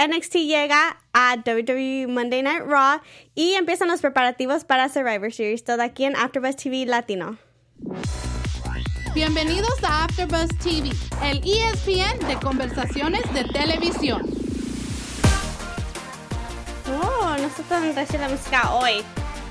NXT llega a WWE Monday Night Raw y empiezan los preparativos para Survivor Series, todo aquí en AfterBuzz TV Latino. Bienvenidos a AfterBuzz TV, el ESPN de conversaciones de televisión. Oh, no sé dónde decir la música hoy.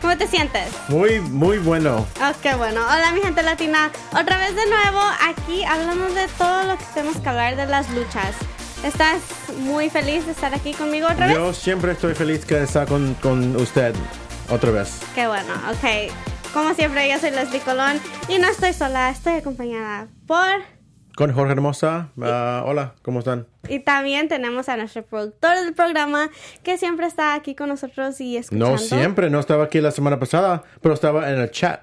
¿Cómo te sientes? Muy, muy bueno. Oh, qué bueno. Hola, mi gente latina. Otra vez de nuevo, aquí hablamos de todo lo que tenemos que hablar de las luchas. ¿Estás muy feliz de estar aquí conmigo otra vez? Yo siempre estoy feliz que estar con, con usted otra vez. Qué bueno, ok. Como siempre, yo soy Leslie Colón y no estoy sola, estoy acompañada por... Con Jorge Hermosa. Ah, hola, ¿cómo están? Y también tenemos a nuestro productor del programa que siempre está aquí con nosotros y escuchando. No siempre, no estaba aquí la semana pasada, pero estaba en el chat.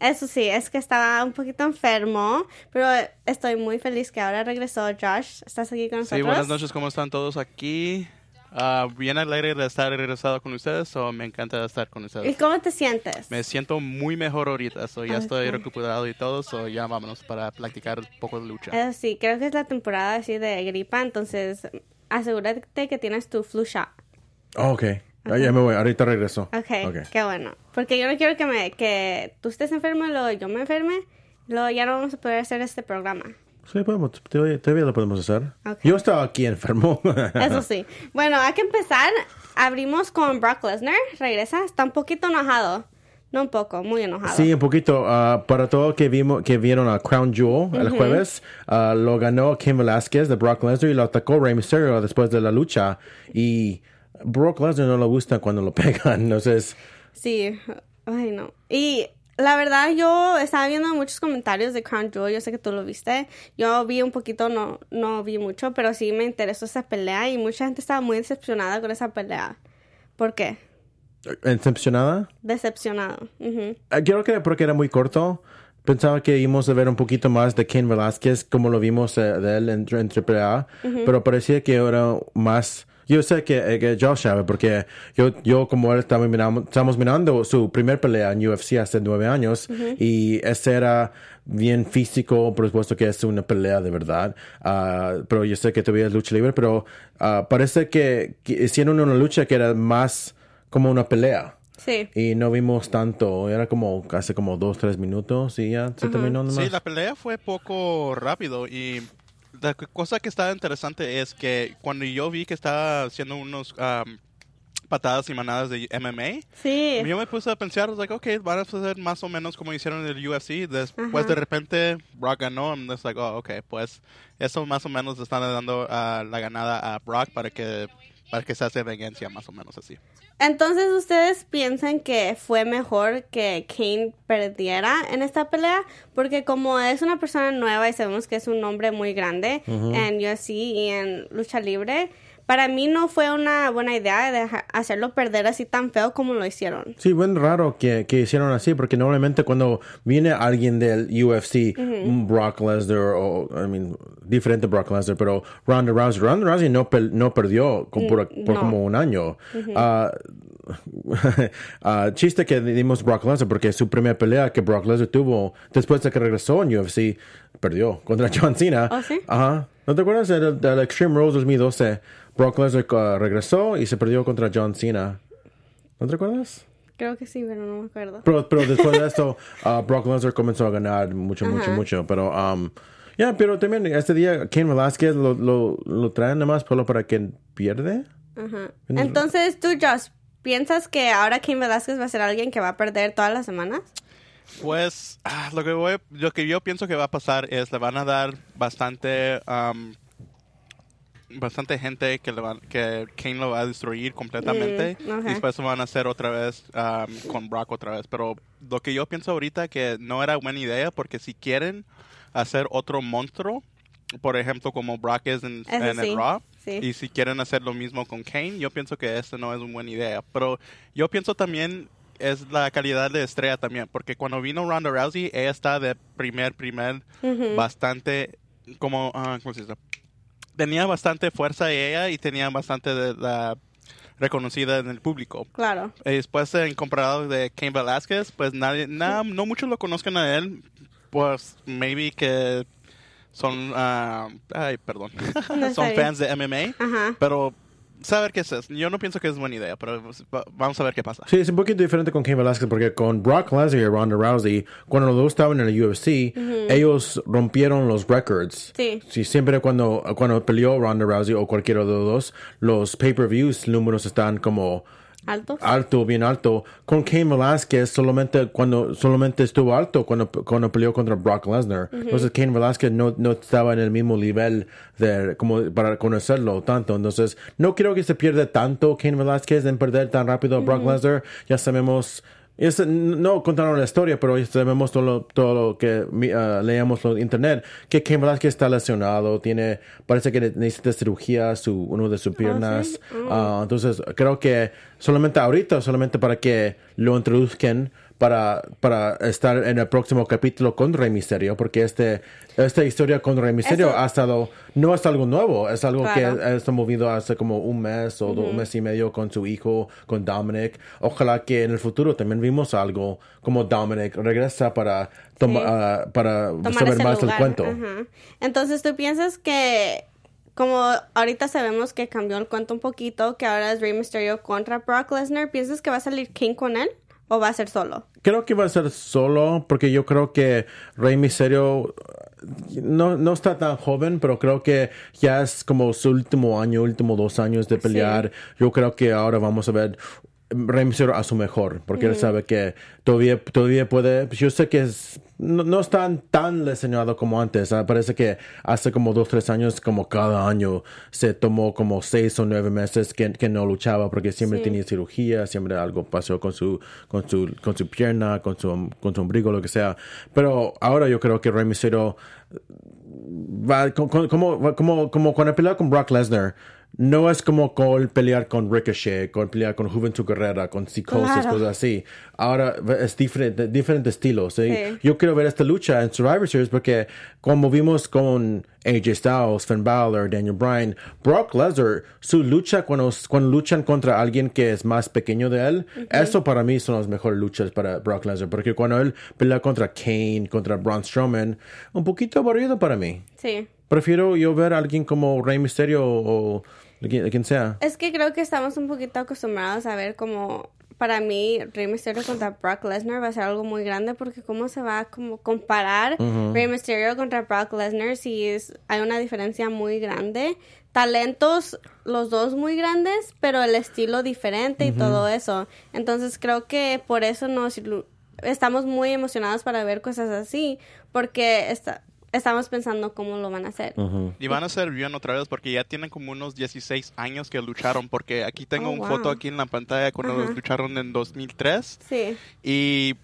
Eso sí, es que estaba un poquito enfermo, pero estoy muy feliz que ahora regresó Josh. ¿Estás aquí con nosotros? Sí, buenas noches, ¿cómo están todos aquí? Uh, bien alegre de estar regresado con ustedes, o me encanta estar con ¿Y ustedes. cómo te sientes? Me siento muy mejor ahorita, so ya Ah, estoy recuperado y todo, so ya vámonos para practicar un poco de lucha. Eso sí, creo que es la temporada así de gripa, entonces asegúrate que tienes tu flu shot. Oh, ok. Ah, ya me voy, ahorita regreso. Okay, Ok. qué bueno. Porque yo no quiero que me que tú estés enfermo y luego yo me enferme, luego ya no vamos a poder hacer este programa. Sí, podemos, todavía, lo podemos hacer. Ok. Yo estaba aquí enfermo. Eso sí. Bueno, hay que empezar. Abrimos con Brock Lesnar. Regresa. Está un poquito enojado. No un poco, muy enojado. Sí, un poquito. ah, para todo que vimos que vieron a Crown Jewel el jueves, ah, lo ganó Kim Velasquez de Brock Lesnar y lo atacó Rey Mysterio después de la lucha. Y Brock Lesnar no le gusta cuando lo pegan. Entonces, Sí. Ay, no. Y la verdad, yo estaba viendo muchos comentarios de Crown Jewel. Yo sé que tú lo viste. Yo vi un poquito, no, no vi mucho, pero sí me interesó esa pelea y mucha gente estaba muy decepcionada con esa pelea. ¿Por qué? ¿decepcionada? Decepcionado. Ujú. Ah, Creo que porque era muy corto. Pensaba que íbamos a ver un poquito más de Ken Velázquez, como lo vimos eh, de él en, en AAA, pero parecía que era más. Yo sé que, eh, que Josh sabe, porque yo, yo como él estaba mirando, estamos mirando su primer pelea en UFC hace nueve años, y ese era bien físico, por supuesto que es una pelea de verdad, Ah, pero yo sé que todavía es lucha libre, pero ah, parece que, que hicieron una lucha que era más como una pelea Sí. y no vimos tanto, era como hace como dos, tres minutos y ya se terminó nomás. Sí, la pelea fue poco rápido y la cosa que estaba interesante es que cuando yo vi que estaba haciendo unos um, patadas y manadas de MMA, Sí. yo me puse a pensar, like, ok, van a hacer más o menos como hicieron en el UFC. Después de repente Brock ganó, I'm just like, oh, ok, pues eso más o menos le están dando ah, la ganada a Brock para que para que se hace venganza, más o menos así. Entonces, ¿ustedes piensan que fue mejor que Kane perdiera en esta pelea? Porque como es una persona nueva y sabemos que es un nombre muy grande en UFC y en lucha libre, para mí no fue una buena idea deja- hacerlo perder así tan feo como lo hicieron. Sí, bueno, raro que, que hicieron así, porque normalmente cuando viene alguien del UFC, un Brock Lesnar, o, I mean, diferente Brock Lesnar, pero Ronda Rousey, Ronda Rousey no, no perdió por, por Mm, no. como un año. Ah, ah, chiste que dimos Brock Lesnar, porque su primera pelea que Brock Lesnar tuvo después de que regresó en UFC, perdió contra John Cena. ¿Oh, sí? Ajá. ¿No te acuerdas del, del Extreme Rules 2012? Brock Lesnar ah, regresó y se perdió contra John Cena. ¿No te acuerdas? Creo que sí, pero no me acuerdo. Pero, pero después de esto, uh, Brock Lesnar comenzó a ganar mucho, mucho, mucho. Pero, um, ya, pero también este día, Ken Velázquez lo, lo, lo traen nomás solo para que pierde. Ajá. Entonces, tú, Josh, ¿piensas que ahora Kane Velázquez va a ser alguien que va a perder todas las semanas? Pues ah, lo que voy, lo que yo pienso que va a pasar es le van a dar bastante um, bastante gente que le van, que Kane lo va a destruir completamente Mm, y después lo van a hacer otra vez um, con Brock otra vez. Pero lo que yo pienso ahorita que no era buena idea porque si quieren hacer otro monstruo, por ejemplo como Brock es en, en el Raw, sí. y si quieren hacer lo mismo con Kane, yo pienso que esto no es una buena idea. Pero yo pienso también es la calidad de estrella también, porque cuando vino Ronda Rousey, ella está de primer, primer, bastante, como, ah, ¿cómo se dice? Tenía bastante fuerza ella y tenía bastante de la reconocida en el público. Claro. Y después, en comparado de Cain Velázquez, pues nadie, na- no muchos lo conozcan a él, pues maybe que son, ah, ay, perdón, No, son fans de MMA, Ajá. pero saber qué es eso. Yo no pienso que es buena idea, pero va- vamos a ver qué pasa. Sí, es un poquito diferente con Cain Velasquez porque con Brock Lesnar y Ronda Rousey, cuando los dos estaban en el UFC, ellos rompieron los records. Sí. siempre cuando, cuando peleó Ronda Rousey o cualquiera de los dos, los pay-per-views números están como ¿Altos? alto, bien alto. Con Cain Velasquez solamente cuando solamente estuvo alto cuando, cuando peleó contra Brock Lesnar. Entonces Cain Velasquez no, no estaba en el mismo nivel de como para conocerlo tanto. Entonces no creo que se pierda tanto Cain Velasquez en perder tan rápido a Brock Lesnar. Ya sabemos sa- no contaron la historia, pero sabemos todo lo, todo lo que mi- ah, leemos en internet, que Cain Velasquez está lesionado, tiene, parece que necesita cirugía su, uno de sus piernas. Ah, entonces, creo que solamente ahorita, solamente para que lo introduzcan para, para estar en el próximo capítulo con Rey Misterio, porque este, esta historia con Rey Misterio Eso- ha estado, no es algo nuevo, es algo Claro. que está movido hace como un mes o dos- un mes y medio con su hijo, con Dominic. Ojalá que en el futuro también vimos algo como Dominic regresa para, toma- Sí. ah, para tomar saber más del cuento. Entonces, ¿tú piensas que como ahorita sabemos que cambió el cuento un poquito, que ahora es Rey Mysterio contra Brock Lesnar, ¿piensas que va a salir King con él o va a ser solo? Creo que va a ser solo, porque yo creo que Rey Misterio no, no está tan joven, pero creo que ya es como su último año, último dos años de pelear. Yo creo que ahora vamos a ver Misterio a su mejor, porque él sabe que todavía, todavía puede. pues Yo sé que es, no, no es tan, tan lesionado como antes. ah, Parece que hace como dos, tres años, como cada año, se tomó como seis o nueve meses que, que no luchaba, porque siempre Sí. tenía cirugía, siempre algo pasó con su, con su, con su pierna, con su, con su ombligo, lo que sea. Pero ahora yo creo que Rey va con- como, como, como cuando peleaba con Brock Lesnar. No es como con pelear con Ricochet, con pelear con Juventud Guerrera, con Psicosis, Claro. cosas así. Ahora es diferente. ¿sí? Sí. Yo quiero ver esta lucha en Survivor Series porque como vimos con AJ Styles, Finn Balor, Daniel Bryan, Brock Lesnar, su lucha cuando, cuando luchan contra alguien que es más pequeño de él, eso para mí son las mejores luchas para Brock Lesnar. Porque cuando él pelea contra Kane, contra Braun Strowman, un poquito aburrido para mí. Sí. Prefiero yo ver a alguien como Rey Mysterio o, o quien, quien sea. Es que creo que estamos un poquito acostumbrados a ver como para mí Rey Mysterio contra Brock Lesnar va a ser algo muy grande porque cómo se va a como comparar Rey Mysterio contra Brock Lesnar si es, hay una diferencia muy grande. Talentos los dos muy grandes, pero el estilo diferente y todo eso. Entonces creo que por eso nos estamos muy emocionados para ver cosas así porque está, estamos pensando cómo lo van a hacer. Y van a ser bien otra vez porque ya tienen como unos 16 años que lucharon. Porque aquí tengo Oh, una wow. foto aquí en la pantalla cuando Ajá. lucharon en 2003. Sí. Y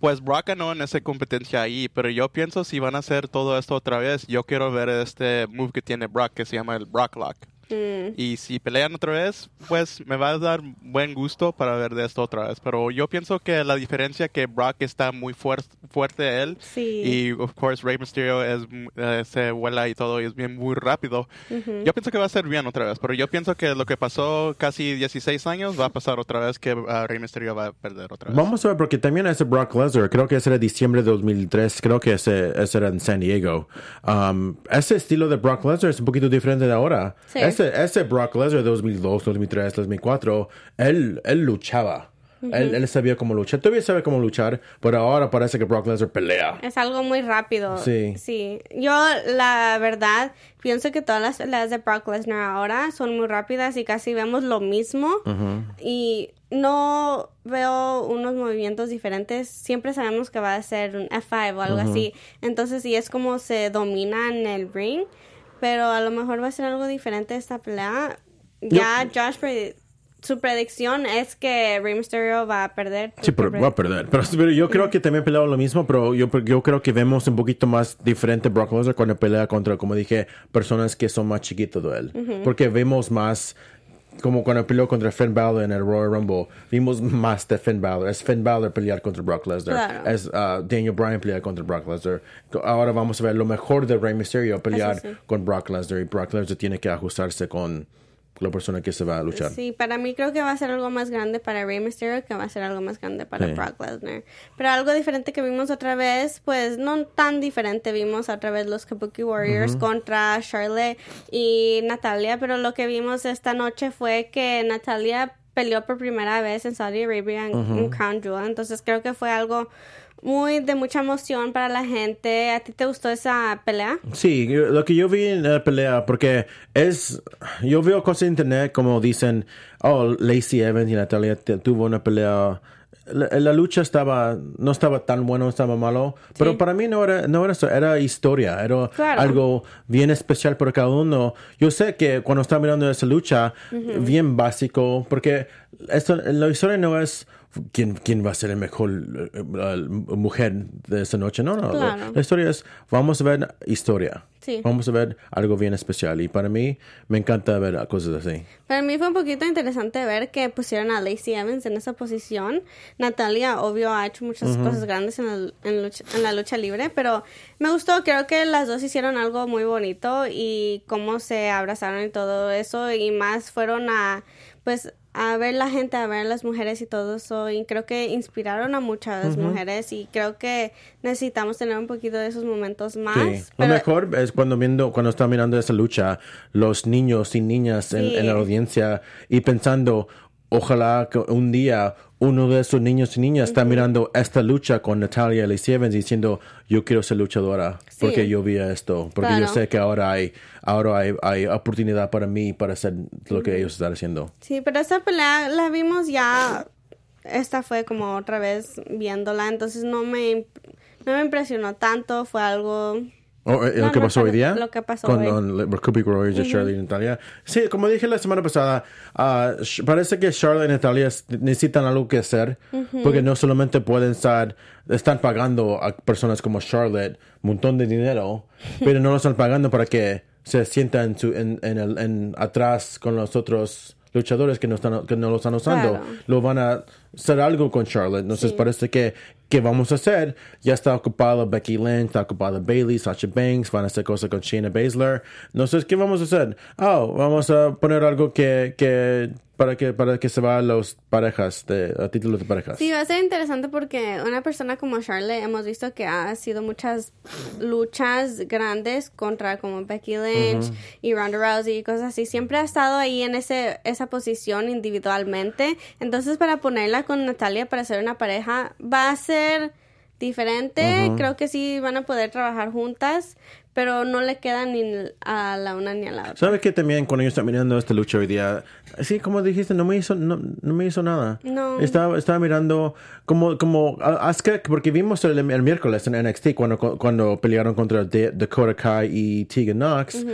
pues Brock ganó en esa competencia ahí. Pero yo pienso si van a hacer todo esto otra vez, yo quiero ver este move que tiene Brock que se llama el Brock Lock. Mm. Y si pelean otra vez, pues me va a dar buen gusto para ver de esto otra vez. Pero yo pienso que la diferencia que Brock está muy fuer- fuerte él. Sí. Y of course Rey Mysterio es, eh, se vuela y todo y es bien muy rápido. Yo pienso que va a ser bien otra vez. Pero yo pienso que lo que pasó casi 16 años va a pasar otra vez que ah, Rey Mysterio va a perder otra vez. Vamos a ver, porque también ese Brock Lesnar, creo que ese era diciembre de 2003, creo que ese, ese era en San Diego. Um, ese estilo de Brock Lesnar es un poquito diferente de ahora. Sí. Ese, ese Brock Lesnar de 2002, 2003, 2004, él, él luchaba. él, él sabía cómo luchar. Todavía sabe cómo luchar, pero ahora parece que Brock Lesnar pelea. Es algo muy rápido. Sí. Sí. Yo, la verdad, pienso que todas las peleas de Brock Lesnar ahora son muy rápidas y casi vemos lo mismo. Y no veo unos movimientos diferentes. Siempre sabemos que va a ser un F5 o algo así. Entonces, sí es como se domina en el ring. Pero a lo mejor va a ser algo diferente esta pelea. Ya Josh, pre- su predicción es que Rey Mysterio va a perder. Sí, pero va a perder. Pero, pero yo creo que también peleaba lo mismo, pero yo, yo creo que vemos un poquito más diferente Brock Lesnar cuando pelea contra, como dije, personas que son más chiquitos de él. Porque vemos más, como cuando peleó contra Finn Balor en el Royal Rumble, vimos más de Finn Balor. Es Finn Balor pelear contra Brock Lesnar. Claro. Es uh, Daniel Bryan pelear contra Brock Lesnar. Ahora vamos a ver lo mejor de Rey Mysterio pelear sí. con Brock Lesnar y Brock Lesnar tiene que ajustarse con la persona que se va a luchar. Sí, para mí creo que va a ser algo más grande para Rey Mysterio que va a ser algo más grande para Sí. Brock Lesnar. Pero algo diferente que vimos otra vez, pues no tan diferente, vimos otra vez los Kabuki Warriors contra Charlotte y Natalia, pero lo que vimos esta noche fue que Natalia peleó por primera vez en Saudi Arabia en, en Crown Jewel, entonces creo que fue algo muy de mucha emoción para la gente. ¿A ti te gustó esa pelea? Sí, lo que yo vi en la pelea, porque es, yo veo cosas en internet como dicen, oh, Lacey Evans y Natalia tuvo una pelea. La, la lucha estaba, no estaba tan bueno, estaba malo, pero para mí no era, no era eso, era historia, era Claro. algo bien especial para cada uno. Yo sé que cuando estaba mirando esa lucha, bien básico, porque esto, la historia no es quién, quién va a ser el mejor eh, mujer de esa noche, no, no, la- Claro. la historia es, vamos a ver historia. Sí. Vamos a ver algo bien especial. Y para mí, me encanta ver cosas así. Para mí fue un poquito interesante ver que pusieron a Lacey Evans en esa posición. Natalia, obvio, ha hecho muchas cosas grandes en, el- en lucha- en la lucha libre, pero me gustó. Creo que las dos hicieron algo muy bonito y cómo se abrazaron y todo eso. Y más fueron a, pues, a ver la gente, a ver las mujeres y todo eso. Y creo que inspiraron a muchas mujeres y creo que necesitamos tener un poquito de esos momentos más. Sí. Lo mejor es cuando viendo, cuando está mirando esa lucha, los niños y niñas en la audiencia y pensando, ojalá que un día uno de esos niños y niñas está mirando esta lucha con Natalia y Lacey Evans diciendo, yo quiero ser luchadora Sí. porque yo vi esto, porque yo sé que ahora hay, ahora hay, hay oportunidad para mí para hacer lo que ellos están haciendo. Sí, pero esta pelea la vimos ya. Esta fue como otra vez viéndola, entonces no me, no me impresionó tanto. Fue algo. Oh, eh, No, lo que pasó hoy día lo que pasó con hoy. con Kabuki Warriors de Charlotte y Natalia. Sí, como dije la semana pasada, Sh- parece que Charlotte y Natalia necesitan algo que hacer porque no solamente pueden estar, están pagando a personas como Charlotte un montón de dinero, pero no lo están pagando para que se sientan en, en, en el- en atrás con los otros luchadores que no están que no lo están usando Claro. lo van a hacer algo con Charlotte. Entonces parece que, que vamos a hacer. Ya está ocupado Becky Lynch, está ocupado Bailey, Sasha Banks, van a hacer cosas con Shayna Baszler. Entonces, ¿qué vamos a hacer? Oh, vamos a poner algo que, que para que para que se va a las parejas, de, a título de parejas. Sí, va a ser interesante porque una persona como Charlotte hemos visto que ha sido muchas luchas grandes contra como Becky Lynch y Ronda Rousey y cosas así. Siempre ha estado ahí en ese esa posición individualmente. Entonces, para ponerla con Natalia para hacer una pareja va a ser diferente. Creo que sí van a poder trabajar juntas, pero no le queda ni a la una ni a la otra. ¿Sabes que también cuando yo estaba mirando esta lucha hoy día, sí, como dijiste, no me hizo, no, no me hizo nada. No. Estaba, estaba mirando como, como Asuka, porque vimos el, el miércoles en NXT cuando, cuando pelearon contra Da- Dakota Kai y Tegan Knox.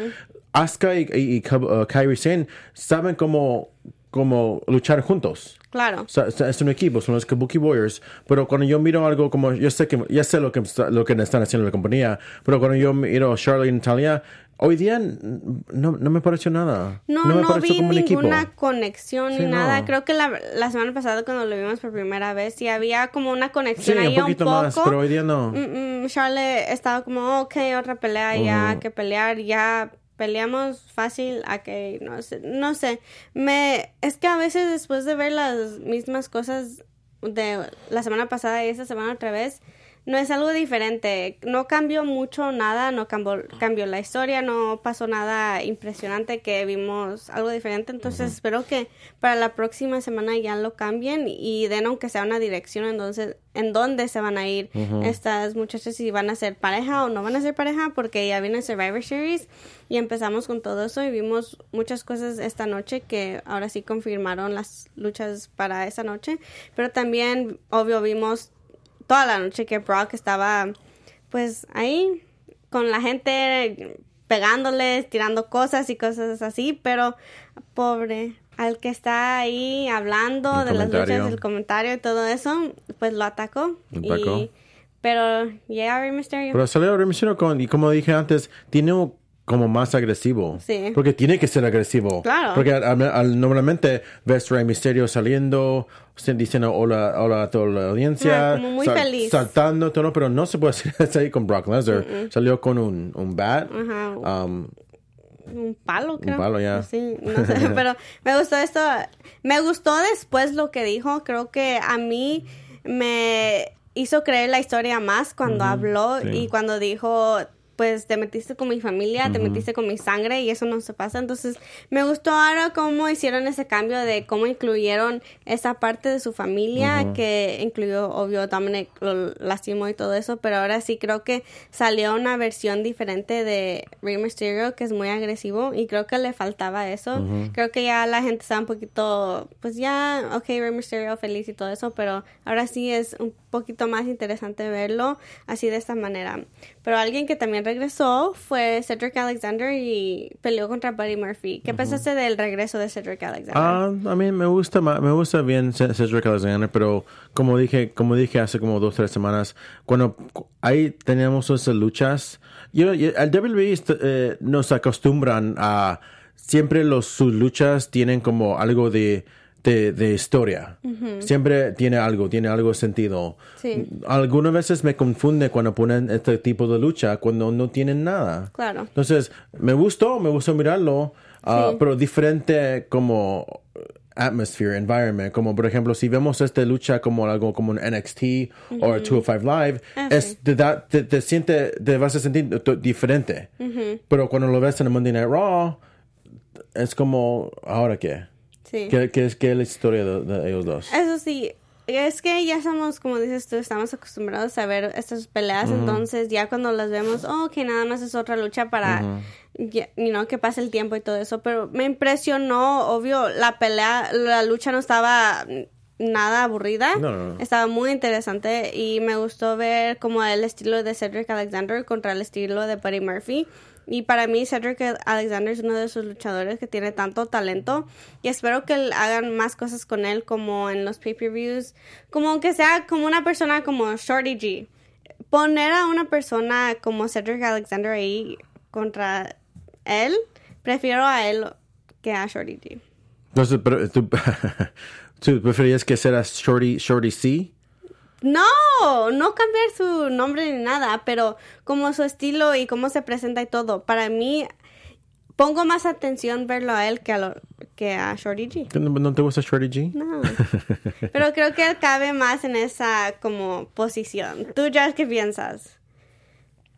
Asuka y, y, y uh, Kairi Sane saben cómo, cómo luchar juntos. Claro. O sea, es un equipo, son los Kabuki Warriors. Pero cuando yo miro algo como, yo sé que, ya sé lo que, lo que están haciendo la compañía, pero cuando yo miro a Charlotte y Natalia, hoy día no, no me pareció nada. No, me no, vi como un equipo. ninguna conexión Sí, ni nada. no. Creo que la, la semana pasada cuando lo vimos por primera vez sí había como una Sí, conexión un ahí poquito un poco. más, pero hoy día no. Mm, mm, Charlotte estaba como, ok, otra pelea, ya hay que pelear, ya peleamos fácil a que no sé, no sé. Me, es que a veces después de ver las mismas cosas de la semana pasada y esta semana otra vez, no es algo diferente. No cambió mucho nada, no cambió, cambió la historia, no pasó nada impresionante que vimos algo diferente. Entonces espero que para la próxima semana ya lo cambien y den aunque sea una dirección entonces en dónde se van a ir estas muchachas si van a ser pareja o no van a ser pareja porque ya viene Survivor Series y empezamos con todo eso y vimos muchas cosas esta noche que ahora sí confirmaron las luchas para esa noche pero también obvio vimos toda la noche que Brock estaba pues ahí con la gente pegándoles, tirando cosas y cosas así, pero pobre, al que está ahí hablando El de las luchas, el comentario y todo eso, pues lo atacó. Lo atacó. Y, pero llega Rey Mysterio. Pero salió Rey Mysterio con, y como dije antes, tiene un- como más agresivo. Sí. Porque tiene que ser agresivo. Claro. Porque al- al- normalmente ves Rey Mysterio saliendo, diciendo hola, hola a toda la audiencia. Muy feliz. Saltando, todo, pero no se puede hacer ahí con Brock Lesnar. Salió con un, un bat. Ajá. Um, un palo, creo. palo, ya. Sí, no sé, pero me gustó esto. Me gustó después lo que dijo. Creo que a mí me hizo creer la historia más cuando habló sí. y cuando dijo pues te metiste con mi familia, te metiste con mi sangre y eso no se pasa. Entonces me gustó ahora cómo hicieron ese cambio de cómo incluyeron esa parte de su familia que incluyó, obvio, Dominic lo lastimó y todo eso, pero ahora sí creo que salió una versión diferente de Rey Mysterio que es muy agresivo y creo que le faltaba eso. Creo que ya la gente está un poquito, pues ya, ok, Rey Mysterio feliz y todo eso, pero ahora sí es un poquito más interesante verlo así de esta manera. Pero alguien que también regresó fue Cedric Alexander y peleó contra Buddy Murphy. ¿Qué pensaste del regreso de Cedric Alexander? Ah, a mí me gusta me gusta bien Ce- Cedric Alexander, pero como dije, como dije hace como dos tres semanas, cuando cu- ahí teníamos esas luchas, yo, yo- al WWE eh, nos acostumbran a siempre los sus luchas tienen como algo de de, de historia. Siempre tiene algo, tiene algo sentido. Sí. Algunas veces me confunde cuando ponen este tipo de lucha cuando no tienen nada. Claro. Entonces, me gustó, me gustó mirarlo, ah, Sí. pero diferente como atmosphere, environment, como por ejemplo, si vemos esta lucha como algo como un NXT o 205 Live, Ah, es, te, da- te, te siente, te vas a sentir diferente. Pero cuando lo ves en el Monday Night Raw, es como, ¿ahora qué? Sí. ¿Qué, qué es, qué es la historia de, de ellos dos? Eso sí, es que ya estamos, como dices tú, estamos acostumbrados a ver estas peleas, entonces ya cuando las vemos, oh, que nada más es otra lucha para, you know, que pase el tiempo y todo eso, pero me impresionó, obvio, la pelea, la lucha no estaba nada aburrida, No, no, no. estaba muy interesante y me gustó ver como el estilo de Cedric Alexander contra el estilo de Buddy Murphy. Y para mí Cedric Alexander es uno de esos luchadores que tiene tanto talento y espero que hagan más cosas con él como en los pay-per-views, como que sea como una persona como Shorty G. Poner a una persona como Cedric Alexander ahí contra él, prefiero a él que a Shorty G. Entonces, pero, ¿tú, ¿tú preferías que sea Shorty, Shorty C? No, no cambiar su nombre ni nada, pero como su estilo y cómo se presenta y todo. Para mí, pongo más atención verlo a él que a, lo, que a Shorty G. ¿No, no te gusta Shorty G? No. Pero creo que él cabe más en esa como posición. ¿Tú, Josh, qué piensas?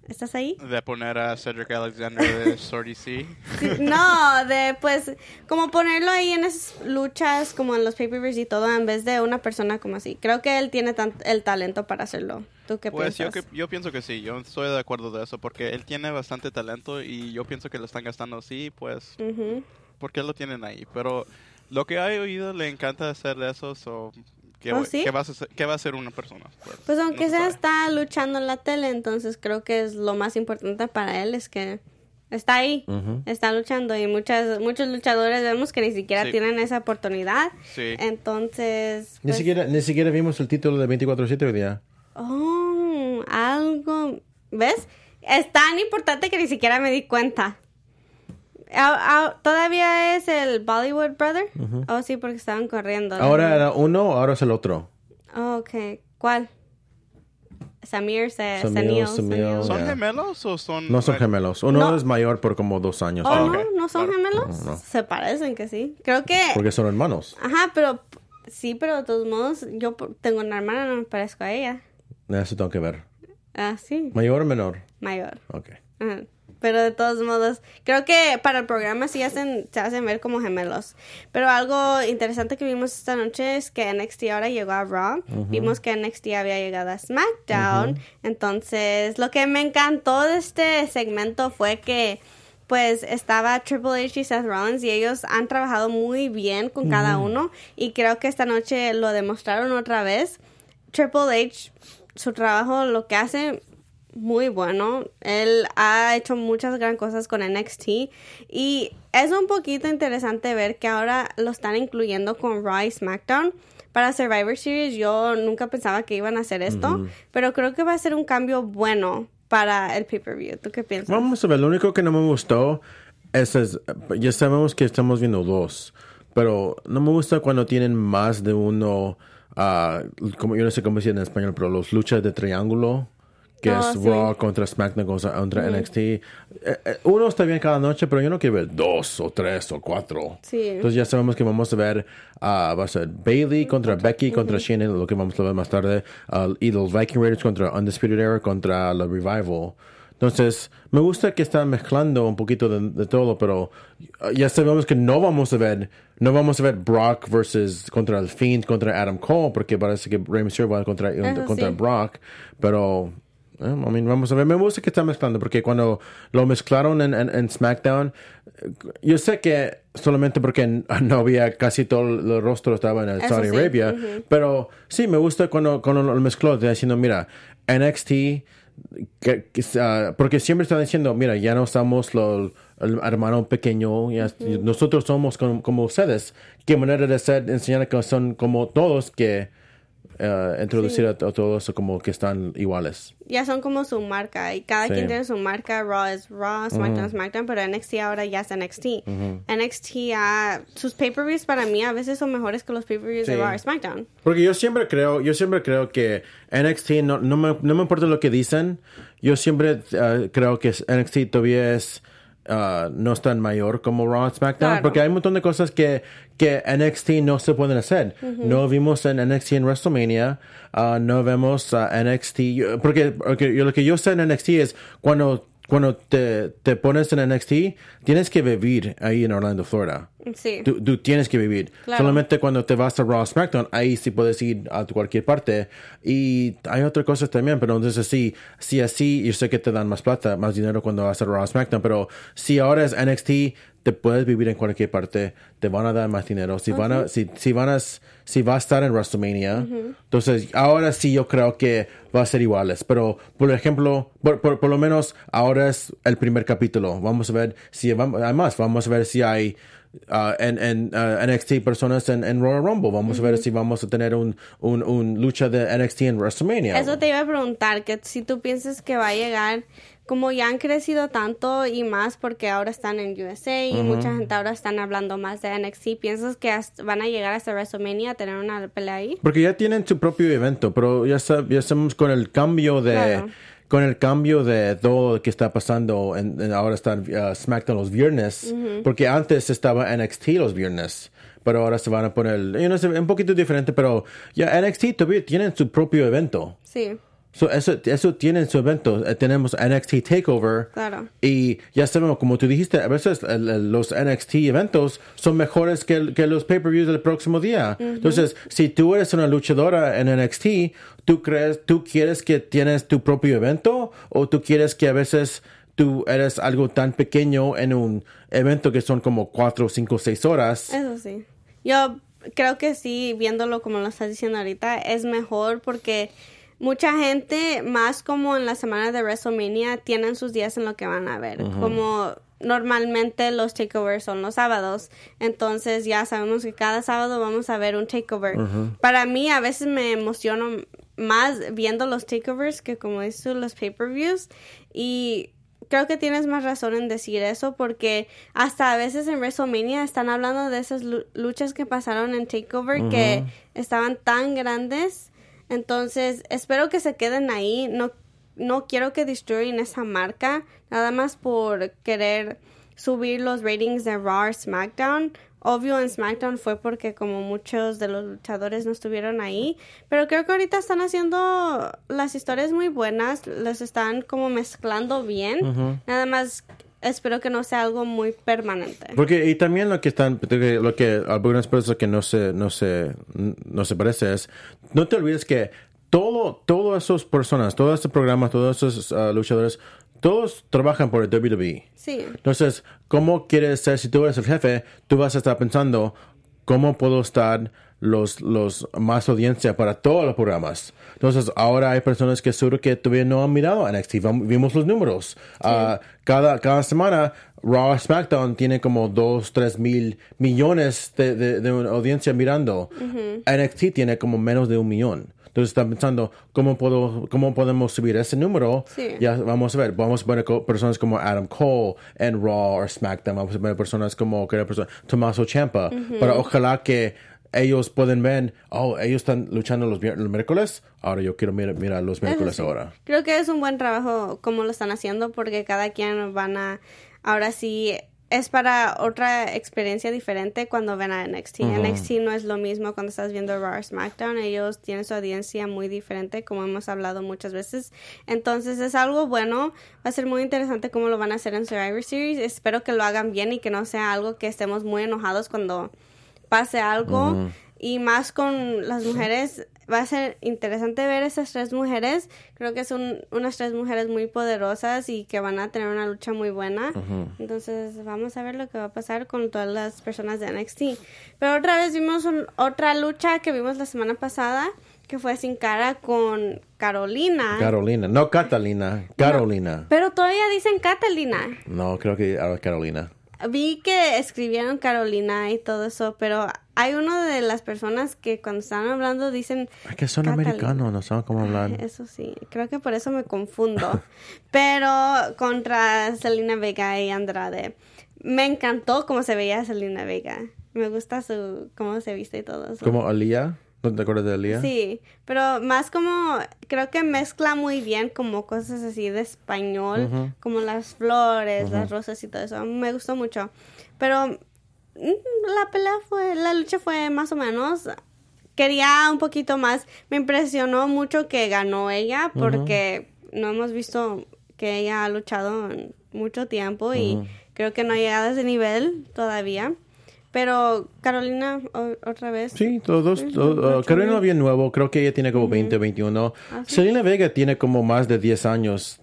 ¿Estás ahí? De poner a Cedric Alexander de Shorty C. Sí, no, de pues como ponerlo ahí en esas luchas como en los pay-per-views y todo en vez de una persona como así. Creo que él tiene tan- el talento para hacerlo. ¿Tú qué Pues yo, piensas? que, yo pienso que sí, yo estoy de acuerdo de eso, porque él tiene bastante talento y yo pienso que lo están gastando así, pues, Ujú. ¿por qué lo tienen ahí? Pero lo que he oído le encanta hacer eso, so, ¿qué, ¿Oh, va- sí? qué va a hacer, qué va a hacer una persona? Pues, Pues no aunque se sea sabe. está luchando en la tele, entonces creo que es lo más importante para él es que está ahí, está luchando y muchas muchos luchadores vemos que ni siquiera Sí. tienen esa oportunidad. Sí. Entonces, Ni, pues, siquiera, ni siquiera vimos el título de 24-7 hoy día. oh, algo, ¿ves? Es tan importante que ni siquiera me di cuenta. Ah, ah, ¿Todavía es el Bollywood Brother? Oh, sí, porque estaban corriendo. Ahora era uno, ahora es el otro. Oh, ok. ¿Cuál? Samir, se, Samir. ¿Son gemelos o son...? No son gemelos. Uno No. es mayor por como dos años. Oh, Ah, no, no son gemelos. No, no. Se parecen que sí. Creo que. Porque son hermanos. Ajá, pero sí, pero de todos modos, yo tengo una hermana, no me parezco a ella. Eso tengo que ver. Ah, sí, ¿Mayor o menor? mayor. Ok. Ajá. Pero de todos modos, creo que para el programa sí hacen, se hacen ver como gemelos. Pero algo interesante que vimos esta noche es que NXT ahora llegó a Raw. Vimos que NXT había llegado a SmackDown. Entonces, lo que me encantó de este segmento fue que pues estaba Triple H y Seth Rollins y ellos han trabajado muy bien con cada uno y creo que esta noche lo demostraron otra vez. Triple H, su trabajo, lo que hace, muy bueno. Él ha hecho muchas gran cosas con NXT y es un poquito interesante ver que ahora lo están incluyendo con Raw y SmackDown. Para Survivor Series yo nunca pensaba que iban a hacer esto, pero creo que va a ser un cambio bueno para el pay-per-view. ¿Tú qué piensas? Vamos a ver, lo único que no me gustó es, es- ya sabemos que estamos viendo dos, pero no me gusta cuando tienen más de uno, ah, como yo no sé cómo decir en español, pero los luchas de triángulo, que Oh, es sí. Raw contra SmackDown contra, NXT. Eh, eh, uno está bien cada noche, pero yo no quiero ver dos o tres o cuatro. Sí. Entonces ya sabemos que vamos a ver, ah, va a ser Bailey contra Becky contra Shayna, lo que vamos a ver más tarde, ah, y los Viking Raiders contra Undisputed Era contra la Revival. Entonces, me gusta que están mezclando un poquito de, de todo, pero ah, ya sabemos que no vamos a ver, no vamos a ver Brock versus contra el Fiend contra Adam Cole, porque parece que Rey Mysterio va contra, Eso contra sí. Brock, pero I mean, vamos a ver, me gusta que están mezclando, porque cuando lo mezclaron en, en- en SmackDown, eh, yo sé que solamente porque no había casi todo el rostro estaba en el Saudi sí, Arabia, pero sí, me gusta cuando, cuando lo mezcló, diciendo, mira, NXT, que- que, ah, porque siempre están diciendo, mira, ya no somos lo- el hermano pequeño, ya- nosotros somos como, como ustedes. Qué manera de ser, enseñar que son como todos, que eh, introducir a, a todos como que están iguales. Ya son como su marca y cada Sí. quien tiene su marca. Raw es Raw, SmackDown es SmackDown, pero NXT ahora ya es NXT. NXT ya, sus pay-per-views para mí a veces son mejores que los pay-per-views de. Raw y SmackDown. Porque yo siempre creo, yo siempre creo que NXT, no, no, me, no me importa lo que dicen, yo siempre ah, creo que NXT todavía es, ah, no es tan mayor como Raw SmackDown, Claro. porque hay un montón de cosas que, que NXT no se pueden hacer. No vimos en NXT en WrestleMania, ah, no vemos a NXT, porque, porque yo- lo que yo sé en NXT es cuando... Cuando te, te pones en NXT, tienes que vivir ahí en Orlando, Florida. Sí. Tú, tú tienes que vivir. Claro. Solamente cuando te vas a Raw SmackDown, ahí sí puedes ir a cualquier parte. Y hay otras cosas también, pero entonces sí, sí así, yo sé que te dan más plata, más dinero cuando vas a Raw SmackDown, pero si ahora es NXT, te puedes vivir en cualquier parte, te van a dar más dinero. Si van a, si, si van a, si va a estar en WrestleMania, entonces ahora sí yo creo que va a ser iguales. Pero, por ejemplo, por, por, por lo menos ahora es el primer capítulo. Vamos a ver si vamos, además, vamos a ver si hay ah, en, en ah, NXT personas en, en Royal Rumble. Vamos a ver si vamos a tener un, un, un lucha de NXT en WrestleMania. Eso te iba a preguntar, que si tú piensas que va a llegar, como ya han crecido tanto y más porque ahora están en USA y mucha gente ahora están hablando más de NXT, ¿piensas que van a llegar hasta WrestleMania a tener una pelea ahí? Porque ya tienen su propio evento, pero ya, sab- ya sabemos con el cambio de... Claro. Con el cambio de todo lo que está pasando, en, en ahora está uh, SmackDown los viernes, porque antes estaba NXT los viernes, pero ahora se van a poner, yo no sé, un poquito diferente, pero ya NXT todavía tienen su propio evento. Sí, So, eso, eso tienen su evento. Eh, tenemos NXT Takeover. Claro. Y ya sabemos, como tú dijiste, a veces el- el- los NXT eventos son mejores que, el- que los pay-per-views del próximo día. Entonces, si tú eres una luchadora en NXT, ¿tú crees, tú quieres que tienes tu propio evento? ¿O tú quieres que a veces tú eres algo tan pequeño en un evento que son como cuatro, cinco, seis horas? eso sí. Yo creo que sí, viéndolo como lo estás diciendo ahorita, es mejor porque mucha gente, más como en la semana de WrestleMania, tienen sus días en lo que van a ver. Como normalmente los takeovers son los sábados. Entonces ya sabemos que cada sábado vamos a ver un takeover. Para mí a veces me emociono más viendo los takeovers que como dices tú, los pay-per-views. Y creo que tienes más razón en decir eso porque hasta a veces en WrestleMania están hablando de esas lu- luchas que pasaron en Takeover que estaban tan grandes. Entonces, espero que se queden ahí. No, no quiero que destruyan esa marca nada más por querer subir los ratings de Raw SmackDown. Obvio en SmackDown fue porque como muchos de los luchadores no estuvieron ahí, pero creo que ahorita están haciendo las historias muy buenas, las están como mezclando bien. Nada más espero que no sea algo muy permanente. Porque y también lo que están lo que algunas personas que no se no se no se parece es no te olvides que todo todas esas personas, todos estos programas, todos esos ah, luchadores, todos trabajan por el WWE. Sí, Entonces, ¿cómo quieres ser si tú eres el jefe? Tú vas a estar pensando cómo puedo estar los, los más audiencia para todos los programas. Entonces, ahora hay personas que seguro que todavía no han mirado NXT. Vimos los números. Ah, cada, cada semana, Raw SmackDown tiene como 2, 3 mil millones de, de, de una audiencia mirando. NXT tiene como menos de un millón. Entonces están pensando, ¿cómo, puedo, ¿cómo podemos subir ese número? Sí. Ya vamos a ver, vamos a ver personas como Adam Cole en Raw o SmackDown, vamos a ver personas como persona, Tommaso Ciampa, pero ojalá que ellos pueden ver, oh, ellos están luchando los, los miércoles, ahora yo quiero mirar, mirar los miércoles sí. ahora. Creo que es un buen trabajo como lo están haciendo porque cada quien van a, ahora sí, es para otra experiencia diferente cuando ven a NXT. NXT no es lo mismo cuando estás viendo Raw SmackDown. Ellos tienen su audiencia muy diferente, como hemos hablado muchas veces. Entonces es algo bueno. Va a ser muy interesante cómo lo van a hacer en Survivor Series. Espero que lo hagan bien y que no sea algo que estemos muy enojados cuando pase algo. Y más con las mujeres, va a ser interesante ver esas tres mujeres. Creo que son unas tres mujeres muy poderosas y que van a tener una lucha muy buena. Entonces vamos a ver lo que va a pasar con todas las personas de NXT. Pero otra vez vimos un- otra lucha que vimos la semana pasada, que fue sin cara con Carolina. Carolina, no Catalina, Carolina. Pero todavía dicen Catalina. No, creo que ahora Carolina. Vi que escribieron Carolina y todo eso, pero hay una de las personas que cuando están hablando dicen... Es que son Catalina. americanos, no saben cómo hablar. Eso sí, creo que por eso me confundo. pero contra Selena Vega y Andrade. Me encantó cómo se veía Selena Vega. Me gusta su cómo se viste y todo eso. Como Alía, ¿no te acuerdas de Alía? Sí, pero más como creo que mezcla muy bien como cosas así de español, como las flores, las rosas y todo eso. Me gustó mucho. Pero la pelea fue, la lucha fue más o menos. Quería un poquito más. Me impresionó mucho que ganó ella porque no hemos visto que ella ha luchado en mucho tiempo y creo que no ha llegado a ese nivel todavía. Pero Carolina, otra vez. Sí, todos. to- uh, Carolina bien nuevo, creo que ella tiene como 20, 21. Selena Vega tiene como más de 10 años,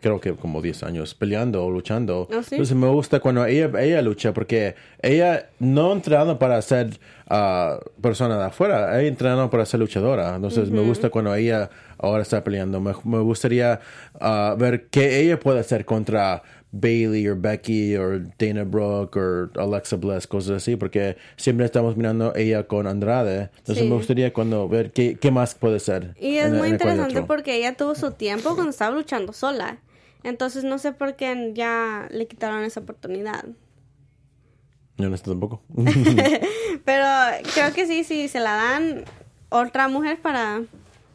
creo que como 10 años peleando o luchando. ¿Ah, sí? Entonces me gusta cuando ella, ella lucha porque ella no ha entrenado para ser ah, persona de afuera, ella ha entrenado para ser luchadora. Entonces me gusta cuando ella ahora está peleando. Me, me gustaría ah, ver qué ella puede hacer contra Bailey o Becky o Dana Brooke o Alexa Bliss, cosas así, porque siempre estamos mirando ella con Andrade. Entonces Sí. me gustaría cuando ver qué, qué más puede ser. Y es en- muy en interesante porque ella tuvo su tiempo cuando estaba luchando sola. Entonces no sé por qué ya le quitaron esa oportunidad. Yo no sé tampoco. Pero creo que sí, sí, se la dan otra mujer para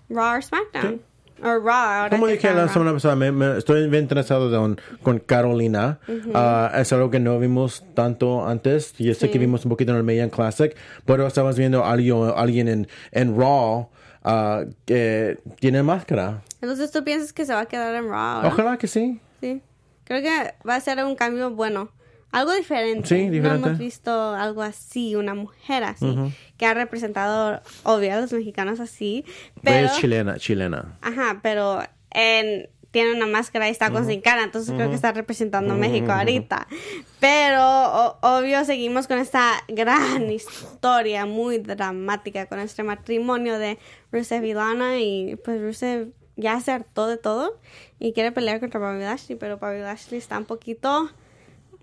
Raw o SmackDown. O Raw Como dije la semana pasada, me, me- estoy bien interesado con, con Carolina. Ah, es algo que no vimos tanto antes. Yo sé Sí. que vimos un poquito en el Mayan Classic, pero estamos viendo a alguien, alguien en, en Raw ah, que tiene máscara. Entonces tú piensas que se va a quedar en Raw? Ojalá que sí. Sí. Creo que va a ser un cambio bueno. Algo diferente. Sí, No diferente. hemos visto algo así, una mujer así, que ha representado, obvio, a los mexicanos así. Pero, Es chilena, chilena. ajá, pero en, tiene una máscara y está con sin cara, entonces creo que está representando a México ahorita. Pero, o- obvio, seguimos con esta gran historia muy dramática con este matrimonio de Rusev y Lana y pues Rusev ya se hartó de todo y quiere pelear contra Bobby Lashley, pero Bobby Lashley está un poquito,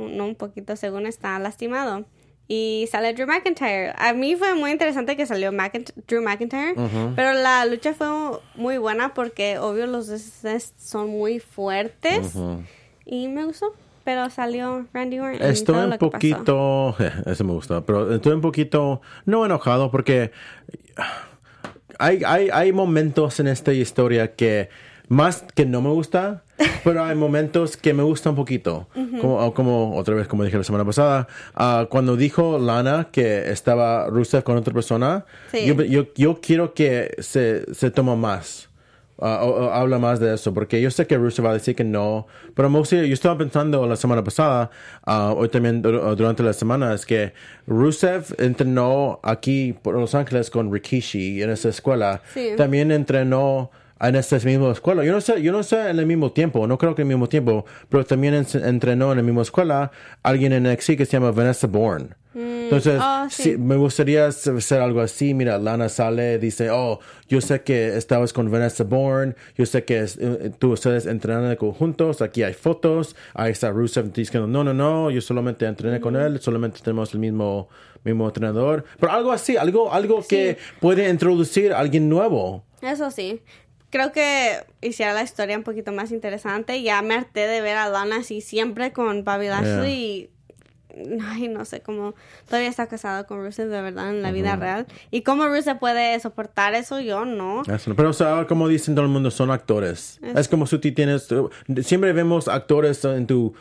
no un poquito, según está lastimado. Y sale Drew McIntyre. A mí fue muy interesante que salió Drew McIntyre, pero la lucha fue muy buena porque, obvio, los dos son muy fuertes y me gustó. Pero salió Randy Orton. todo un poquito, eso me gusta, pero estoy un poquito, no enojado porque hay, hay, hay momentos en esta historia que más que no me gusta, pero hay momentos que me gusta un poquito. como, como, otra vez, como dije la semana pasada, ah, cuando dijo Lana que estaba Rusev con otra persona, Sí. yo, yo, yo quiero que se, se toma más. ah, o- o habla más de eso, porque yo sé que Rusev va a decir que no, pero me yo estaba pensando la semana pasada, ah, hoy también dur- durante la semana, es que Rusev entrenó aquí por Los Ángeles con Rikishi en esa escuela. Sí. También entrenó en esa misma escuela. Yo no sé, yo no sé en el mismo tiempo, no creo que en el mismo tiempo, pero también en- entrenó en la misma escuela alguien en NXT que se llama Vanessa Bourne. Entonces, Oh, sí. sí, me gustaría hacer algo así. Mira, Lana sale, dice, oh, yo sé que estabas con Vanessa Bourne, yo sé que es- eh, tú ustedes entrenan juntos, aquí hay fotos, ahí está Rusev diciendo, no, no, no, yo solamente entrené con él, solamente tenemos el mismo, mismo entrenador. Pero algo así, algo, algo que puede introducir a alguien nuevo. Eso sí. Creo que hiciera la historia un poquito más interesante. Ya me harté de ver a Lana así siempre con Bobby Lashley. y ay, no sé cómo todavía está casado con Rusev de verdad en la vida real. Y cómo Rusev puede soportar eso, yo no. Eso. Pero, o sea, como dicen todo el mundo, son actores. Es, como si tú tienes. Siempre vemos actores en tus